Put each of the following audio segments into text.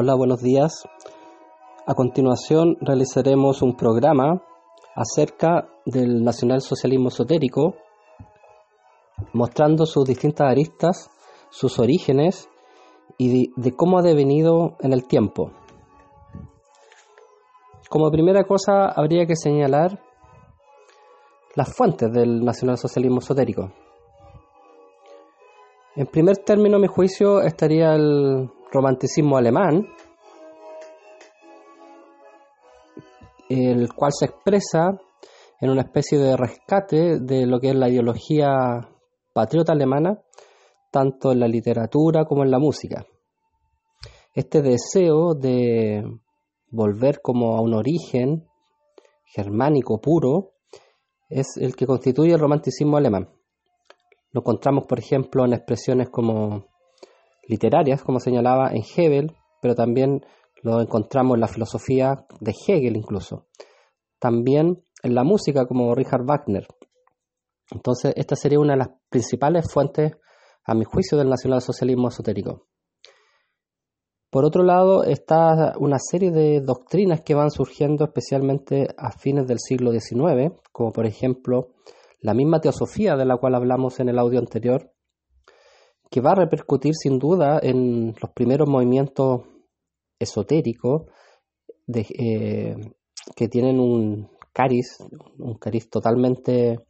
Hola, buenos días. A continuación realizaremos un programa acerca del nacionalsocialismo esotérico, mostrando sus distintas aristas, sus orígenes y de, cómo ha devenido en el tiempo. Como primera cosa habría que señalar las fuentes del nacionalsocialismo esotérico. En primer término, a mi juicio, estaría el romanticismo alemán, el cual se expresa en una especie de rescate de lo que es la ideología patriota alemana, tanto en la literatura como en la música. Este deseo de volver como a un origen germánico puro es el que constituye el romanticismo alemán. Lo encontramos, por ejemplo, en expresiones como literarias, como señalaba en Hegel, pero también lo encontramos en la filosofía de Hegel incluso. También en la música como Richard Wagner. Entonces, esta sería una de las principales fuentes, a mi juicio, del nacionalsocialismo esotérico. Por otro lado, está una serie de doctrinas que van surgiendo especialmente a fines del siglo XIX, como por ejemplo la misma teosofía de la cual hablamos en el audio anterior, que va a repercutir sin duda en los primeros movimientos esotéricos eh, que tienen un cariz, un cariz totalmente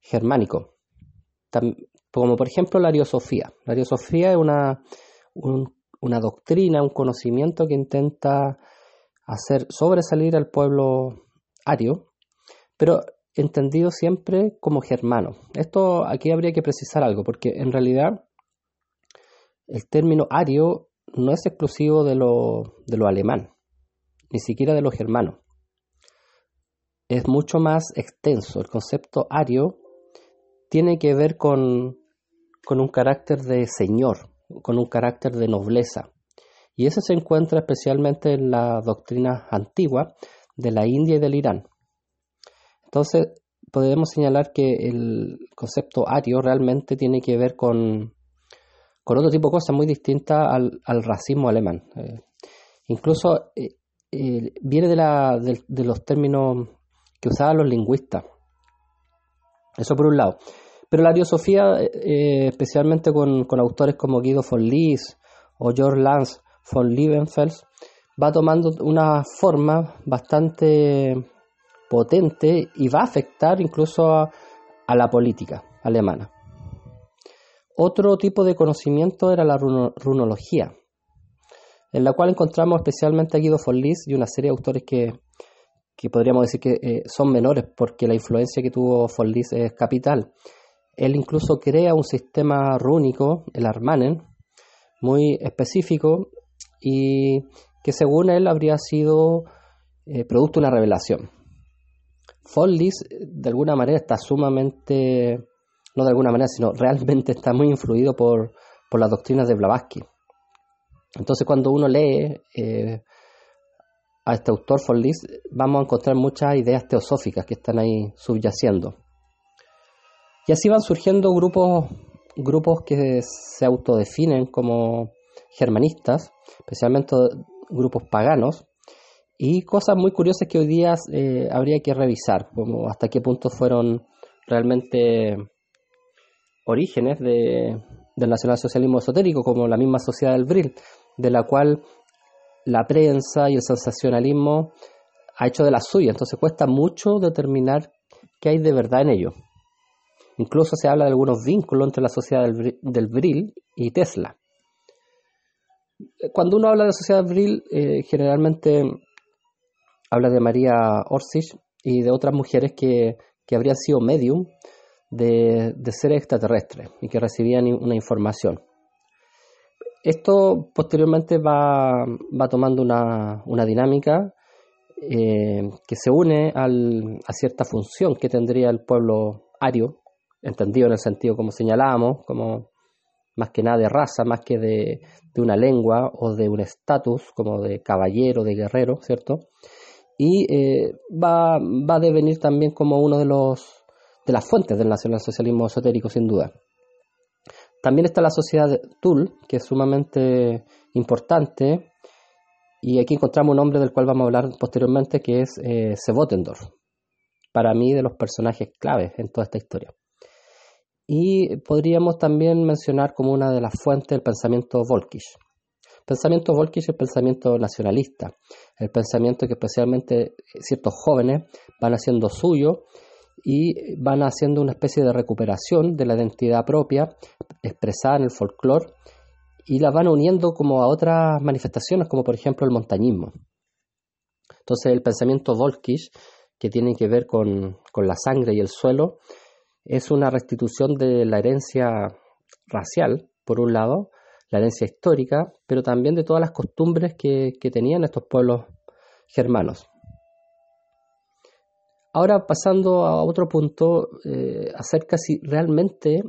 germánico. Como por ejemplo la ariosofía. La ariosofía es una, un, una doctrina, un conocimiento que intenta hacer sobresalir al pueblo ario, pero entendido siempre como germano. Esto aquí habría que precisar algo, porque en realidad el término ario no es exclusivo de lo, alemán, ni siquiera de lo germano. Es mucho más extenso. El concepto ario tiene que ver con, con un carácter de señor, con un carácter de nobleza. Y eso se encuentra especialmente en la doctrina antigua de la India y del Irán. Entonces, podemos señalar que el concepto ario realmente tiene que ver con, con otro tipo de cosas muy distintas al, racismo alemán. Eh, incluso eh, eh, viene de, la, de, los términos que usaban los lingüistas. Eso por un lado. Pero la ariosofía, especialmente con, autores como Guido von Lys o George Lance von Liebenfels, va tomando una forma bastante potente y va a afectar incluso a, a la política alemana. Otro tipo de conocimiento era la runo, runología, en la cual encontramos especialmente a Guido von Lys y una serie de autores que, que podríamos decir que eh, son menores porque la influencia que tuvo von Lys es capital. Él incluso crea un sistema rúnico, el Armanen, muy específico y que según él habría sido eh, producto de una revelación. Follis de alguna manera está sumamente, no de alguna manera, sino realmente está muy influido por, por las doctrinas de Blavatsky. Entonces cuando uno lee eh, a este autor Follis, vamos a encontrar muchas ideas teosóficas que están ahí subyaciendo. Y así van surgiendo grupos, grupos que se autodefinen como germanistas, especialmente grupos paganos, y cosas muy curiosas que hoy día eh, habría que revisar, como hasta qué punto fueron realmente orígenes de, del nacionalsocialismo esotérico, como la misma sociedad del Brill, de la cual la prensa y el sensacionalismo ha hecho de la suya, entonces cuesta mucho determinar qué hay de verdad en ello. Incluso se habla de algunos vínculos entre la sociedad del, del Brill y Tesla. Cuando uno habla de la sociedad del Brill, eh, generalmente habla de María Orsich y de otras mujeres que, que habrían sido medium de, de, seres extraterrestres y que recibían una información. esto posteriormente va, va tomando una, una dinámica eh, que se une al, a cierta función que tendría el pueblo ario, entendido en el sentido como señalábamos, como más que nada de raza, más que de, de una lengua o de un estatus como de caballero, de guerrero, ¿cierto? Y eh, va, va a devenir también como uno de los de las fuentes del nacionalsocialismo esotérico, sin duda. También está la sociedad Tul, que es sumamente importante, y aquí encontramos un hombre del cual vamos a hablar posteriormente, que es eh, para mí de los personajes claves en toda esta historia. Y podríamos también mencionar como una de las fuentes el pensamiento Volkisch. Pensamiento Volkisch es el pensamiento nacionalista, el pensamiento que especialmente ciertos jóvenes van haciendo suyo y van haciendo una especie de recuperación de la identidad propia expresada en el folclore y la van uniendo como a otras manifestaciones, como por ejemplo el montañismo. Entonces el pensamiento Volkisch, que tiene que ver con, la sangre y el suelo, es una restitución de la herencia racial, por un lado, la herencia histórica, pero también de todas las costumbres que tenían estos pueblos germanos. Ahora pasando a otro punto eh, acerca si realmente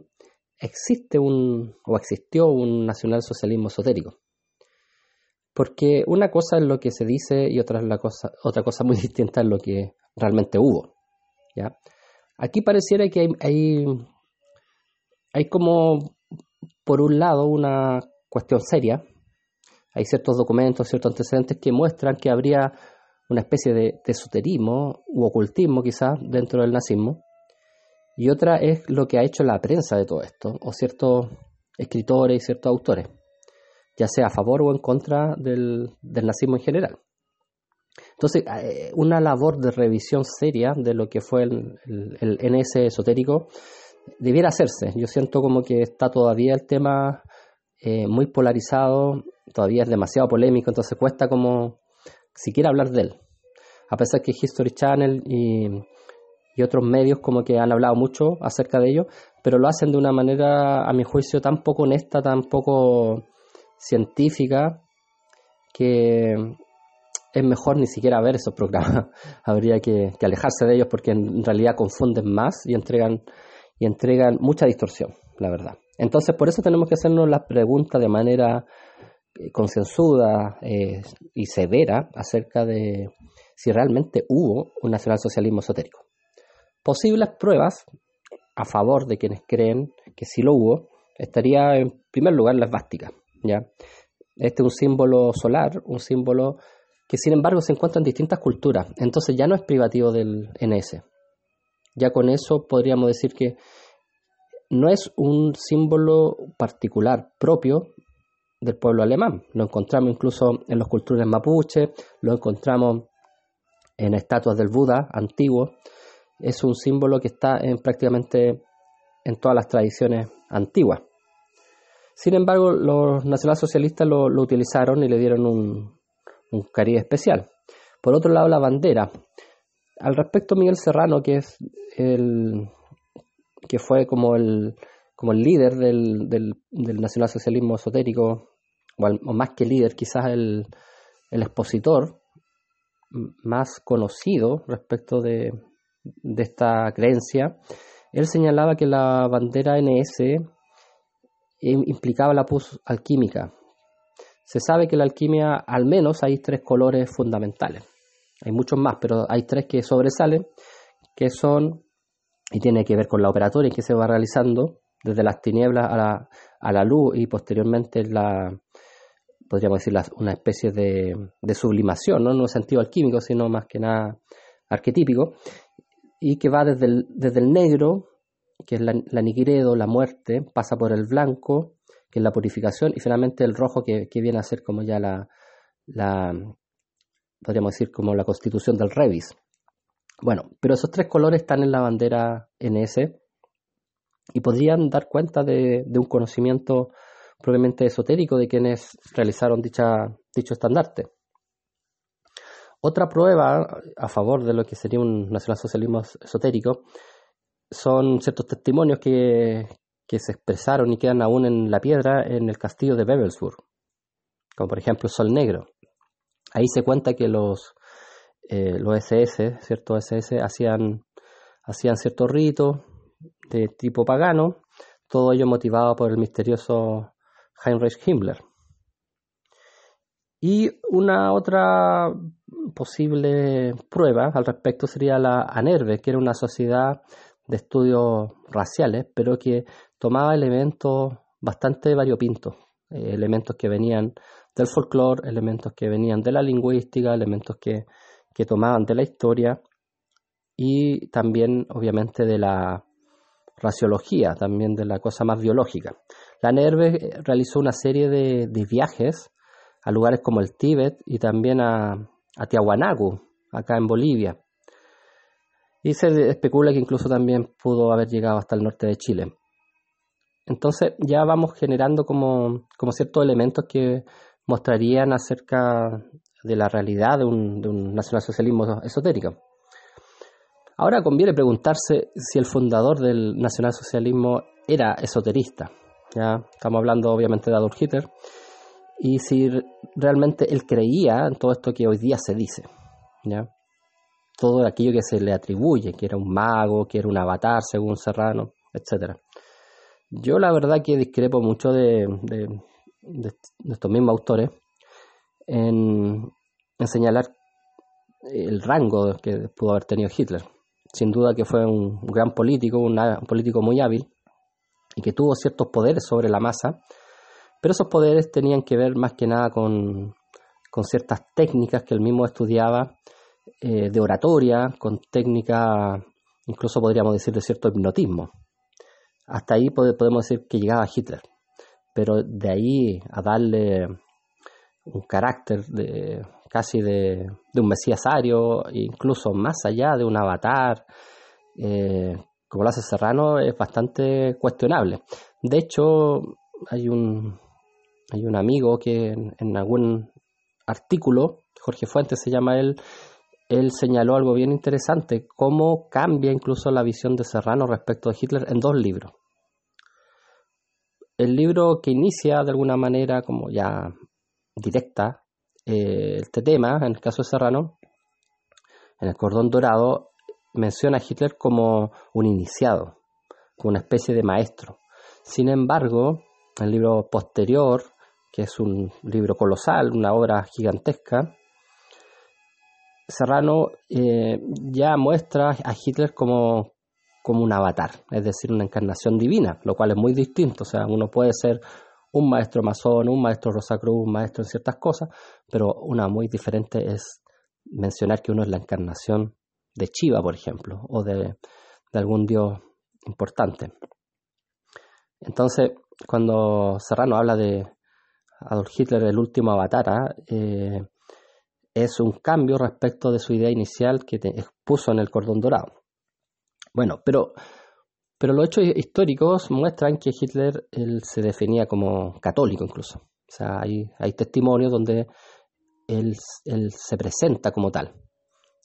existe un o existió un nacionalsocialismo esotérico. Porque una cosa es lo que se dice y otra, es la cosa, otra cosa muy distinta es lo que realmente hubo. ¿ya? Aquí pareciera que hay, hay, hay como, por un lado, una cuestión seria. Hay ciertos documentos, ciertos antecedentes que muestran que habría una especie de, esoterismo u ocultismo quizás dentro del nazismo. Y otra es lo que ha hecho la prensa de todo esto, o ciertos escritores y ciertos autores, ya sea a favor o en contra del, nazismo en general. Entonces, eh, una labor de revisión seria de lo que fue el, el, NS esotérico debiera hacerse. Yo siento como que está todavía el tema eh, muy polarizado, todavía es demasiado polémico, entonces cuesta como siquiera hablar de él. A pesar que History Channel y, otros medios como que han hablado mucho acerca de ello, pero lo hacen de una manera, a mi juicio, tan poco honesta, tan poco científica, que es mejor ni siquiera ver esos programas. Habría que, que, alejarse de ellos porque en realidad confunden más y entregan, y entregan mucha distorsión, la verdad. Entonces, por eso tenemos que hacernos las preguntas de manera concienzuda eh, y severa acerca de si realmente hubo un nacionalsocialismo esotérico. Posibles pruebas a favor de quienes creen que sí lo hubo estaría en primer lugar la esvástica. ¿ya? Este es un símbolo solar, un símbolo que sin embargo se encuentra en distintas culturas, entonces ya no es privativo del NS. Ya con eso podríamos decir que no es un símbolo particular propio del pueblo alemán. Lo encontramos incluso en los culturas mapuche, lo encontramos en estatuas del Buda antiguo. Es un símbolo que está en prácticamente en todas las tradiciones antiguas. Sin embargo, los nacionalsocialistas lo, lo utilizaron y le dieron un, un cariz especial. Por otro lado, la bandera. Al respecto, Miguel Serrano, que es el que fue como el, como el líder del, del, del nacionalsocialismo esotérico o, más que líder, quizás el, expositor más conocido respecto de, esta creencia, él señalaba que la bandera NS implicaba la pus alquímica. Se sabe que la alquimia al menos hay tres colores fundamentales. Hay muchos más, pero hay tres que sobresalen, que son, y tiene que ver con la operatoria que se va realizando, desde las tinieblas a la, a la luz y posteriormente la, podríamos decir, una especie de, sublimación, ¿no? en un sentido alquímico, sino más que nada arquetípico, y que va desde el, desde el negro, que es la, la la muerte, pasa por el blanco, que es la purificación, y finalmente el rojo, que, viene a ser como ya la, la, podríamos decir, como la constitución del revis. Bueno, pero esos tres colores están en la bandera NS y podrían dar cuenta de, de un conocimiento probablemente esotérico de quienes realizaron dicha, dicho estandarte. Otra prueba a favor de lo que sería un nacionalsocialismo esotérico son ciertos testimonios que, que se expresaron y quedan aún en la piedra en el castillo de Bebelsburg, como por ejemplo Sol Negro. Ahí se cuenta que los, eh, los SS, ciertos SS, hacían, hacían ciertos ritos de tipo pagano, todo ello motivado por el misterioso Heinrich Himmler. Y una otra posible prueba al respecto sería la ANERVE, que era una sociedad de estudios raciales, pero que tomaba elementos bastante variopintos, eh, elementos que venían del folclore, elementos que venían de la lingüística, elementos que, que tomaban de la historia y también obviamente de la raciología, también de la cosa más biológica. La NERVE realizó una serie de, viajes a lugares como el Tíbet y también a, Tiahuanacu, acá en Bolivia. Y se especula que incluso también pudo haber llegado hasta el norte de Chile. Entonces ya vamos generando como, como ciertos elementos que mostrarían acerca de la realidad de un, de un nacionalsocialismo esotérico. Ahora conviene preguntarse si el fundador del nacionalsocialismo era esoterista. ¿Ya? Estamos hablando obviamente de Adolf Hitler. Y si realmente él creía en todo esto que hoy día se dice. ¿ya? Todo aquello que se le atribuye, que era un mago, que era un avatar según Serrano, etc. Yo la verdad que discrepo mucho de, de, estos mismos autores en, señalar el rango que pudo haber tenido Hitler. Sin duda que fue un gran político, un político muy hábil y que tuvo ciertos poderes sobre la masa, pero esos poderes tenían que ver más que nada con, con ciertas técnicas que él mismo estudiaba eh, de oratoria, con técnicas, incluso podríamos decir, de cierto hipnotismo. Hasta ahí podemos decir que llegaba Hitler pero de ahí a darle un carácter de casi de, un mesías ario, incluso más allá de un avatar, eh, como Serrano, es bastante cuestionable. De hecho, hay un, hay un amigo que en, algún artículo, Jorge Fuentes se llama él, él señaló algo bien interesante, cómo cambia incluso la visión de Serrano respecto de Hitler en dos libros el libro que inicia de alguna manera como ya directa eh, este tema, en el caso de Serrano, en el cordón dorado, menciona a Hitler como un iniciado, como una especie de maestro. Sin embargo, el libro posterior, que es un libro colosal, una obra gigantesca, Serrano eh, ya muestra a Hitler como como un avatar, es decir, una encarnación divina, lo cual es muy distinto. O sea, uno puede ser un maestro masón, un maestro Rosacruz, un maestro en ciertas cosas, pero una muy diferente es mencionar que uno es la encarnación de Chiva, por ejemplo, o de, algún dios importante. Entonces, cuando Serrano habla de Adolf Hitler, el último avatar, ¿ah? eh, es un cambio respecto de su idea inicial que expuso en el cordón dorado. Bueno, pero, pero los hechos históricos muestran que Hitler él se definía como católico incluso. O sea, hay, hay testimonios donde él, él, se presenta como tal.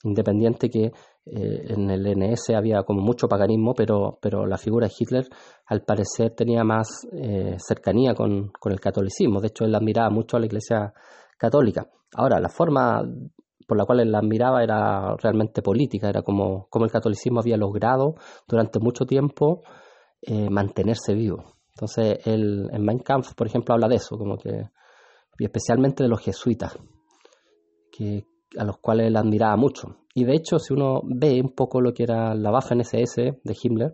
Independiente que eh, en el NS había como mucho paganismo, pero, pero la figura de Hitler al parecer tenía más eh, cercanía con, con el catolicismo. De hecho, él admiraba mucho a la Iglesia católica. Ahora, la forma por la cual él la admiraba era realmente política, era como, como el catolicismo había logrado durante mucho tiempo eh, mantenerse vivo. Entonces, él, en Mein Kampf, por ejemplo, habla de eso, como que, y especialmente de los jesuitas, que, a los cuales él admiraba mucho. Y de hecho, si uno ve un poco lo que era la Waffen SS de Himmler,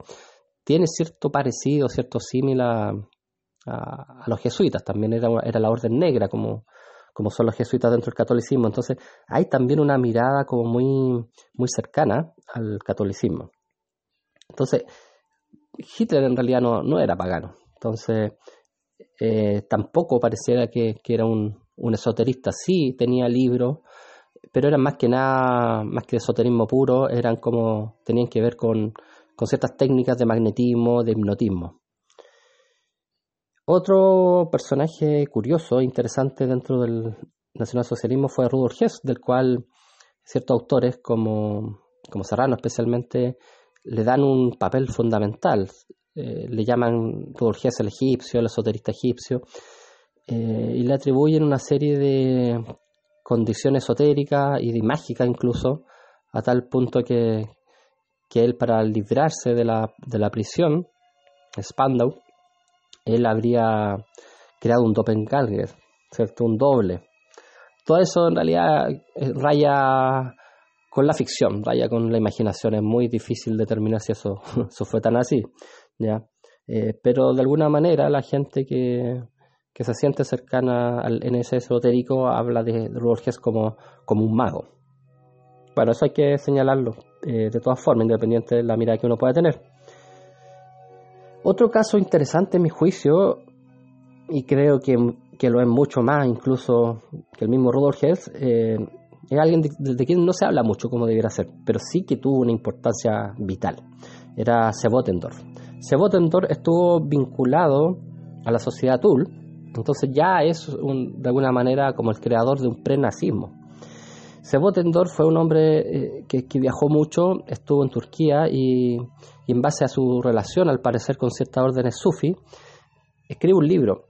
tiene cierto parecido, cierto símil a, a, los jesuitas. También era, era la orden negra, como, como son los jesuitas dentro del catolicismo. Entonces hay también una mirada como muy, muy cercana al catolicismo. Entonces, Hitler en realidad no, no era pagano. Entonces, eh, tampoco pareciera que, era un, un, esoterista. Sí, tenía libros, pero eran más que nada, más que esoterismo puro, eran como, tenían que ver con, con ciertas técnicas de magnetismo, de hipnotismo. Otro personaje curioso interesante dentro del nacionalsocialismo fue Rudolf Hess, del cual ciertos autores como, como Serrano especialmente le dan un papel fundamental. eh, le llaman Rudolf el egipcio, el esoterista egipcio, eh, y le atribuyen una serie de condiciones esotéricas y mágica incluso, a tal punto que, que él para librarse de la, de la prisión, Spandau, él habría creado un doppelganger, ¿cierto? Un doble. Todo eso en realidad eh, raya con la ficción, raya con la imaginación. Es muy difícil determinar si eso, eso fue tan así, ¿ya? Eh, pero de alguna manera la gente que, que se siente cercana al NS esotérico habla de Rudolf como, como un mago. Bueno, eso hay que señalarlo eh, de todas formas, independiente de la mirada que uno pueda tener. Otro caso interesante en mi juicio, y creo que, que lo es mucho más incluso que el mismo Rudolf Hess, eh, es alguien de, quien no se habla mucho como debiera ser, pero sí que tuvo una importancia vital. Era Sebotendorf. Sebotendorf estuvo vinculado a la sociedad Tull, entonces ya es de alguna manera como el creador de un prenazismo. Sebotendorf fue un hombre eh, que, viajó mucho, estuvo en Turquía y, en base a su relación, al parecer, con ciertas órdenes sufi, escribe un libro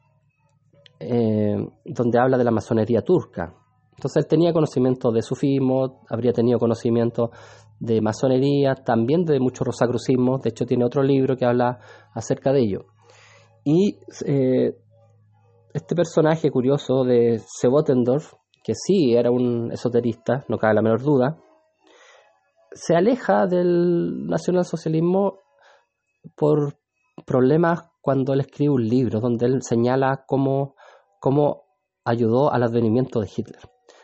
eh, donde habla de la masonería turca. Entonces él tenía conocimiento de sufismo, habría tenido conocimiento de masonería, también de mucho rosacrucismo, de hecho tiene otro libro que habla acerca de ello. Y eh, este personaje curioso de Sebotendorf, que sí era un esoterista, no cabe la menor duda, se aleja del nacionalsocialismo por problemas cuando él escribe un libro donde él señala cómo, cómo ayudó al advenimiento de Hitler.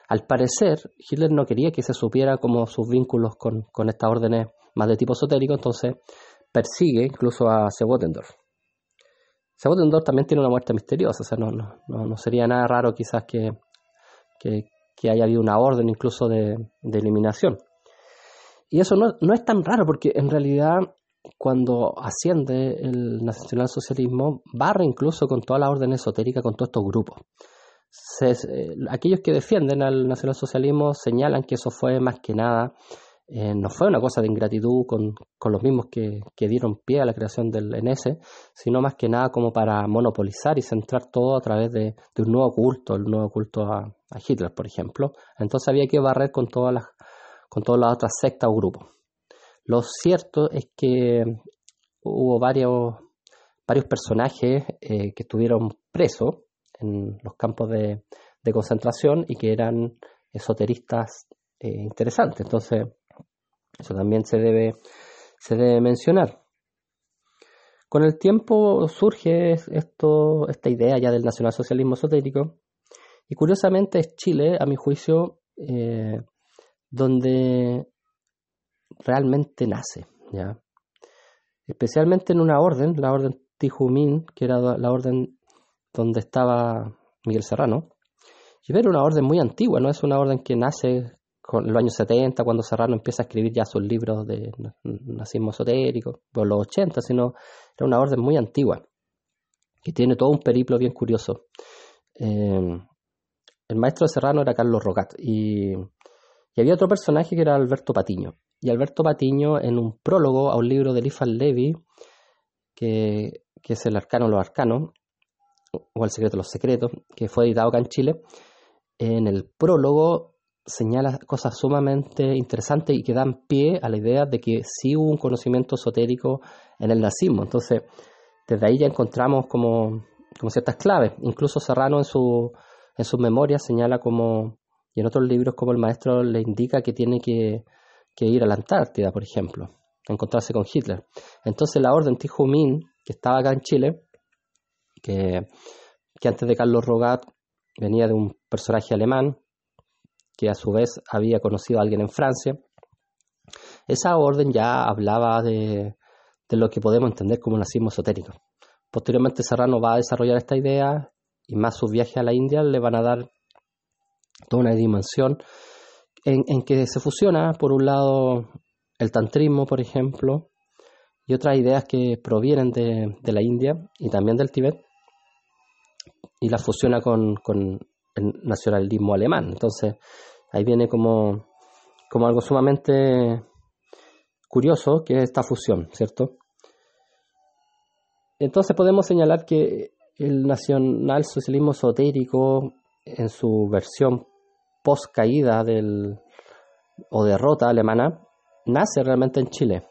Al parecer, Hitler no quería que se supiera como sus vínculos con, estas órdenes más de tipo esotérico, entonces persigue incluso a Sebotendorf. Sebotendorf también tiene una muerte misteriosa, o sea, no, no, sería nada raro quizás que, que, haya habido una orden incluso de, eliminación. Y eso no, no, es tan raro porque en realidad cuando asciende el nacionalsocialismo barra incluso con toda la orden esotérica, con todos estos grupos. Eh, aquellos que defienden al nacionalsocialismo señalan que eso fue más que nada, eh, no fue una cosa de ingratitud con, los mismos que, dieron pie a la creación del NS, sino más que nada como para monopolizar y centrar todo a través de, un nuevo culto, el nuevo culto a, Hitler, por ejemplo. Entonces había que barrer con todas las, con todas las otras sectas o grupos. Lo cierto es que hubo varios, varios personajes eh, que estuvieron presos en los campos de, concentración y que eran esoteristas eh, interesantes. Entonces, eso también se debe, se debe mencionar. Con el tiempo surge esto, esta idea ya del nacionalsocialismo esotérico y curiosamente es Chile, a mi juicio, eh, donde realmente nace, ¿ya? especialmente en una orden, la orden Tijumín, que era la orden donde estaba Miguel Serrano. Y era una orden muy antigua, no es una orden que nace con los años 70, cuando Serrano empieza a escribir ya sus libros de nazismo esotérico, o los 80, sino era una orden muy antigua, que tiene todo un periplo bien curioso. Eh, el maestro de Serrano era Carlos Rocat, y, había otro personaje que era Alberto Patiño. Y Alberto Patiño, en un prólogo a un libro de Eliphas Levi, que, que es El Arcano los Arcanos, o El secreto de los secretos, que fue editado acá en Chile, en el prólogo señala cosas sumamente interesantes y que dan pie a la idea de que sí hubo un conocimiento esotérico en el nazismo. Entonces, desde ahí ya encontramos como, ciertas claves. Incluso Serrano en su, en sus memorias señala como, y en otros libros como el maestro le indica que tiene que, que ir a la Antártida, por ejemplo, a encontrarse con Hitler. Entonces la orden Tijumin, que estaba acá en Chile, que, antes de Carlos Rogat venía de un personaje alemán, que a su vez había conocido a alguien en Francia. Esa orden ya hablaba de, lo que podemos entender como nazismo esotérico. Posteriormente Serrano va a desarrollar esta idea y más sus viajes a la India le van a dar toda una dimensión en, que se fusiona, por un lado, el tantrismo, por ejemplo, y otras ideas que provienen de, de la India y también del Tíbet, y la fusiona con, el nacionalismo alemán. Entonces, ahí viene como, como algo sumamente curioso que es esta fusión, ¿cierto? Entonces podemos señalar que el nacionalsocialismo esotérico en su versión post caída del o derrota alemana nace realmente en Chile,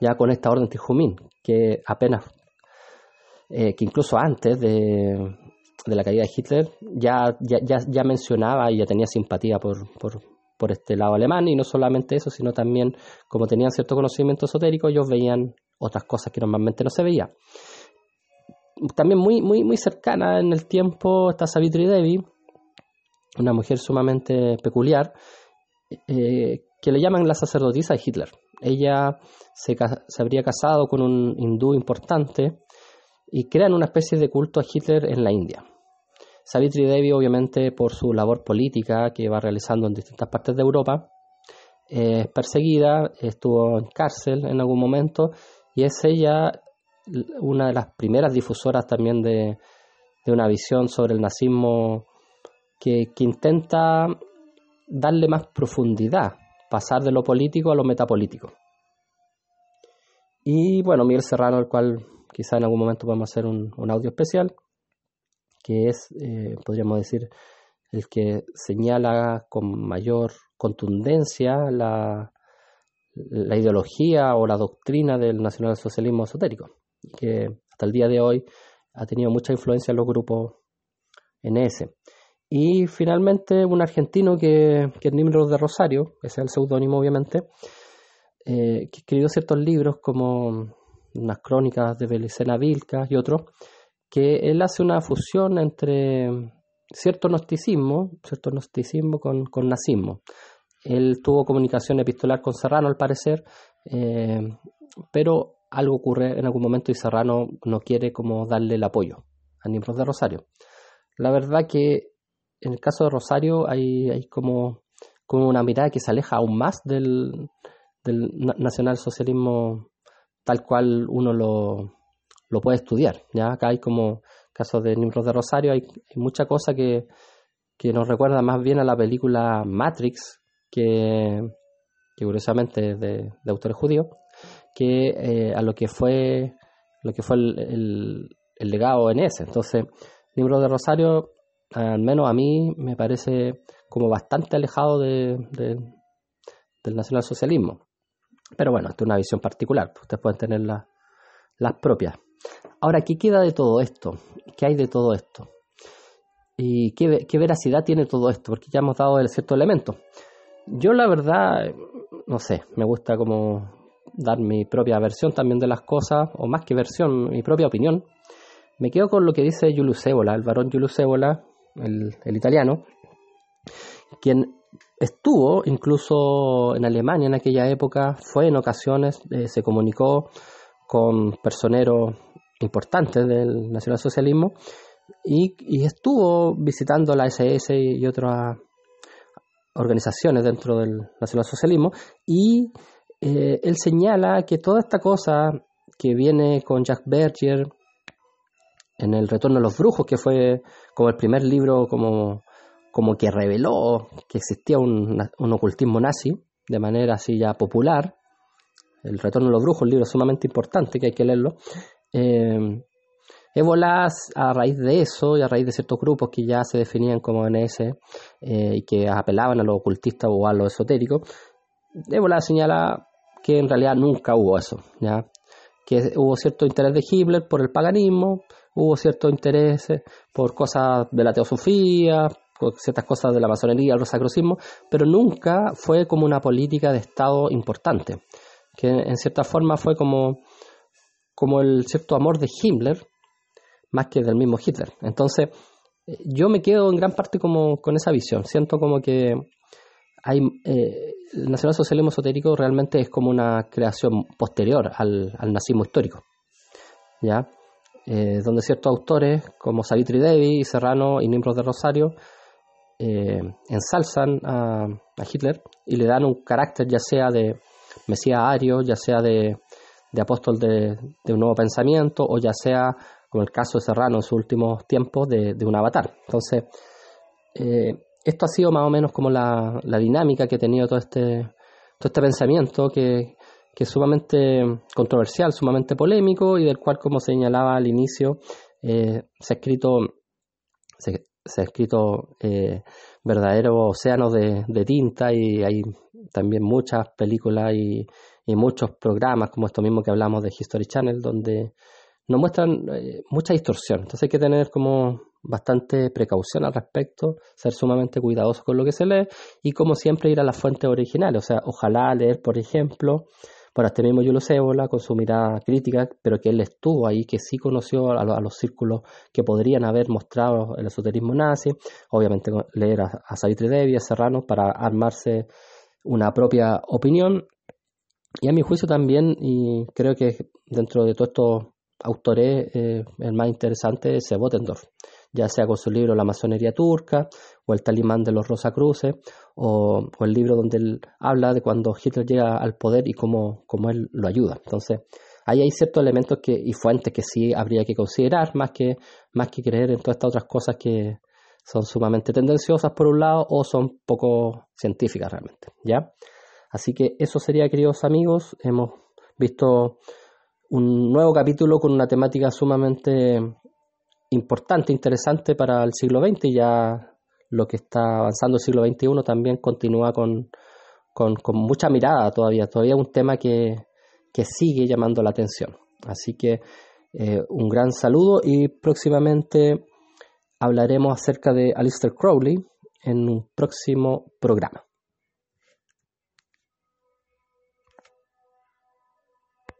ya con esta orden Tijumín, que apenas, eh, que incluso antes de, de, la caída de Hitler ya, ya, ya, mencionaba y ya tenía simpatía por, por, por, este lado alemán, y no solamente eso, sino también como tenían cierto conocimiento esotérico, ellos veían otras cosas que normalmente no se veía. También muy, muy, muy cercana en el tiempo está Savitri Devi, una mujer sumamente peculiar, eh, que le llaman la sacerdotisa de Hitler. Ella se, habría casado con un hindú importante y crean una especie de culto a Hitler en la India. Savitri Devi, obviamente, por su labor política que va realizando en distintas partes de Europa, es perseguida, estuvo en cárcel en algún momento y es ella una de las primeras difusoras también de, de una visión sobre el nazismo que, que intenta darle más profundidad, pasar de lo político a lo metapolítico. Y bueno, Miguel Serrano, el cual quizá en algún momento a hacer un, audio especial, que es, eh, podríamos decir, el que señala con mayor contundencia la, la ideología o la doctrina del nacionalsocialismo esotérico, que hasta el día de hoy ha tenido mucha influencia en los grupos NS. Y finalmente un argentino que, que es Nimrod de Rosario, ese es el seudónimo obviamente, eh, que escribió ciertos libros como unas crónicas de Belicena Vilca y otros, que él hace una fusión entre cierto gnosticismo, cierto gnosticismo con, con nazismo. Él tuvo comunicación epistolar con Serrano al parecer, eh, pero algo ocurre en algún momento y Serrano no quiere como darle el apoyo a Nimrod de Rosario. La verdad que en el caso de Rosario hay, hay como, como una mirada que se aleja aún más del, del nacionalsocialismo tal cual uno lo, lo puede estudiar. ¿ya? Acá hay como casos de Nimrod de Rosario, hay, mucha cosa que, que, nos recuerda más bien a la película Matrix, que, curiosamente es de, de autores judíos, que eh, a lo que fue lo que fue el, el, legado en ese. Entonces, Nimrod de Rosario al menos a mí me parece como bastante alejado de, del nacionalsocialismo. Pero bueno, esta es una visión particular, pues, ustedes pueden tener las propias. Ahora, ¿qué queda de todo esto? ¿Qué hay de todo esto? ¿Y qué, veracidad tiene todo esto? Porque ya hemos dado el cierto elemento. Yo la verdad, no sé, me gusta como dar mi propia versión también de las cosas, o más que versión, mi propia opinión. Me quedo con lo que dice Julius Evola, el varón Julius Evola, el, italiano, quien estuvo incluso en Alemania en aquella época, fue en ocasiones, eh, se comunicó con personeros importantes del nacionalsocialismo y, y estuvo visitando la SS y otras organizaciones dentro del nacionalsocialismo y eh, él señala que toda esta cosa que viene con Jacques Berger en El Retorno de los Brujos, que fue como el primer libro como, como que reveló que existía un, ocultismo nazi de manera así ya popular. El Retorno de los Brujos, un libro sumamente importante que hay que leerlo. Eh, Ébola, a raíz de eso y a raíz de ciertos grupos que ya se definían como NS eh, y que apelaban a lo ocultista o a lo esotérico, Ébola señala que en realidad nunca hubo eso, ¿ya? que hubo cierto interés de Hitler por el paganismo, hubo cierto interés por cosas de la teosofía, ciertas cosas de la masonería, el rosacrucismo, pero nunca fue como una política de Estado importante, que en cierta forma fue como, como el cierto amor de Himmler, más que del mismo Hitler. Entonces, yo me quedo en gran parte como con esa visión, siento como que hay, eh, el nacionalsocialismo esotérico realmente es como una creación posterior al, al nazismo histórico. ¿ya? Eh, donde ciertos autores como Savitri Devi, Serrano y Nimrod de Rosario eh, ensalzan a, Hitler y le dan un carácter ya sea de Mesías ario, ya sea de, apóstol de, un nuevo pensamiento o ya sea, como el caso de Serrano en sus últimos tiempos, de, un avatar. Entonces, eh, esto ha sido más o menos como la, dinámica que ha tenido todo este, todo este pensamiento que, que es sumamente controversial, sumamente polémico y del cual, como señalaba al inicio, eh, se ha escrito, ha escrito eh, verdaderos océanos de, tinta y hay también muchas películas y, muchos programas como esto mismo que hablamos de History Channel donde nos muestran eh, mucha distorsión. Entonces hay que tener como bastante precaución al respecto, ser sumamente cuidadoso con lo que se lee y como siempre ir a las fuentes originales. O sea, ojalá leer, por ejemplo, por este mismo Julio Cébola con su mirada crítica, pero que él estuvo ahí, que sí conoció a, los círculos que podrían haber mostrado el esoterismo nazi, obviamente leer a, a Savitri Devi, a Serrano, para armarse una propia opinión. Y a mi juicio también, y creo que dentro de todos estos autores, eh, el más interesante es Botendorf ya sea con su libro La masonería turca o El talimán de los Rosacruces o, o el libro donde él habla de cuando Hitler llega al poder y cómo, cómo él lo ayuda. Entonces, ahí hay ciertos elementos que, y fuentes que sí habría que considerar más que, más que creer en todas estas otras cosas que son sumamente tendenciosas por un lado o son poco científicas realmente, ¿ya? Así que eso sería, queridos amigos, hemos visto un nuevo capítulo con una temática sumamente importante, interesante para el siglo XX ya lo que está avanzando el siglo XXI también continúa con, con, mucha mirada todavía, todavía un tema que, que sigue llamando la atención. Así que eh, un gran saludo y próximamente hablaremos acerca de Alistair Crowley en un próximo programa.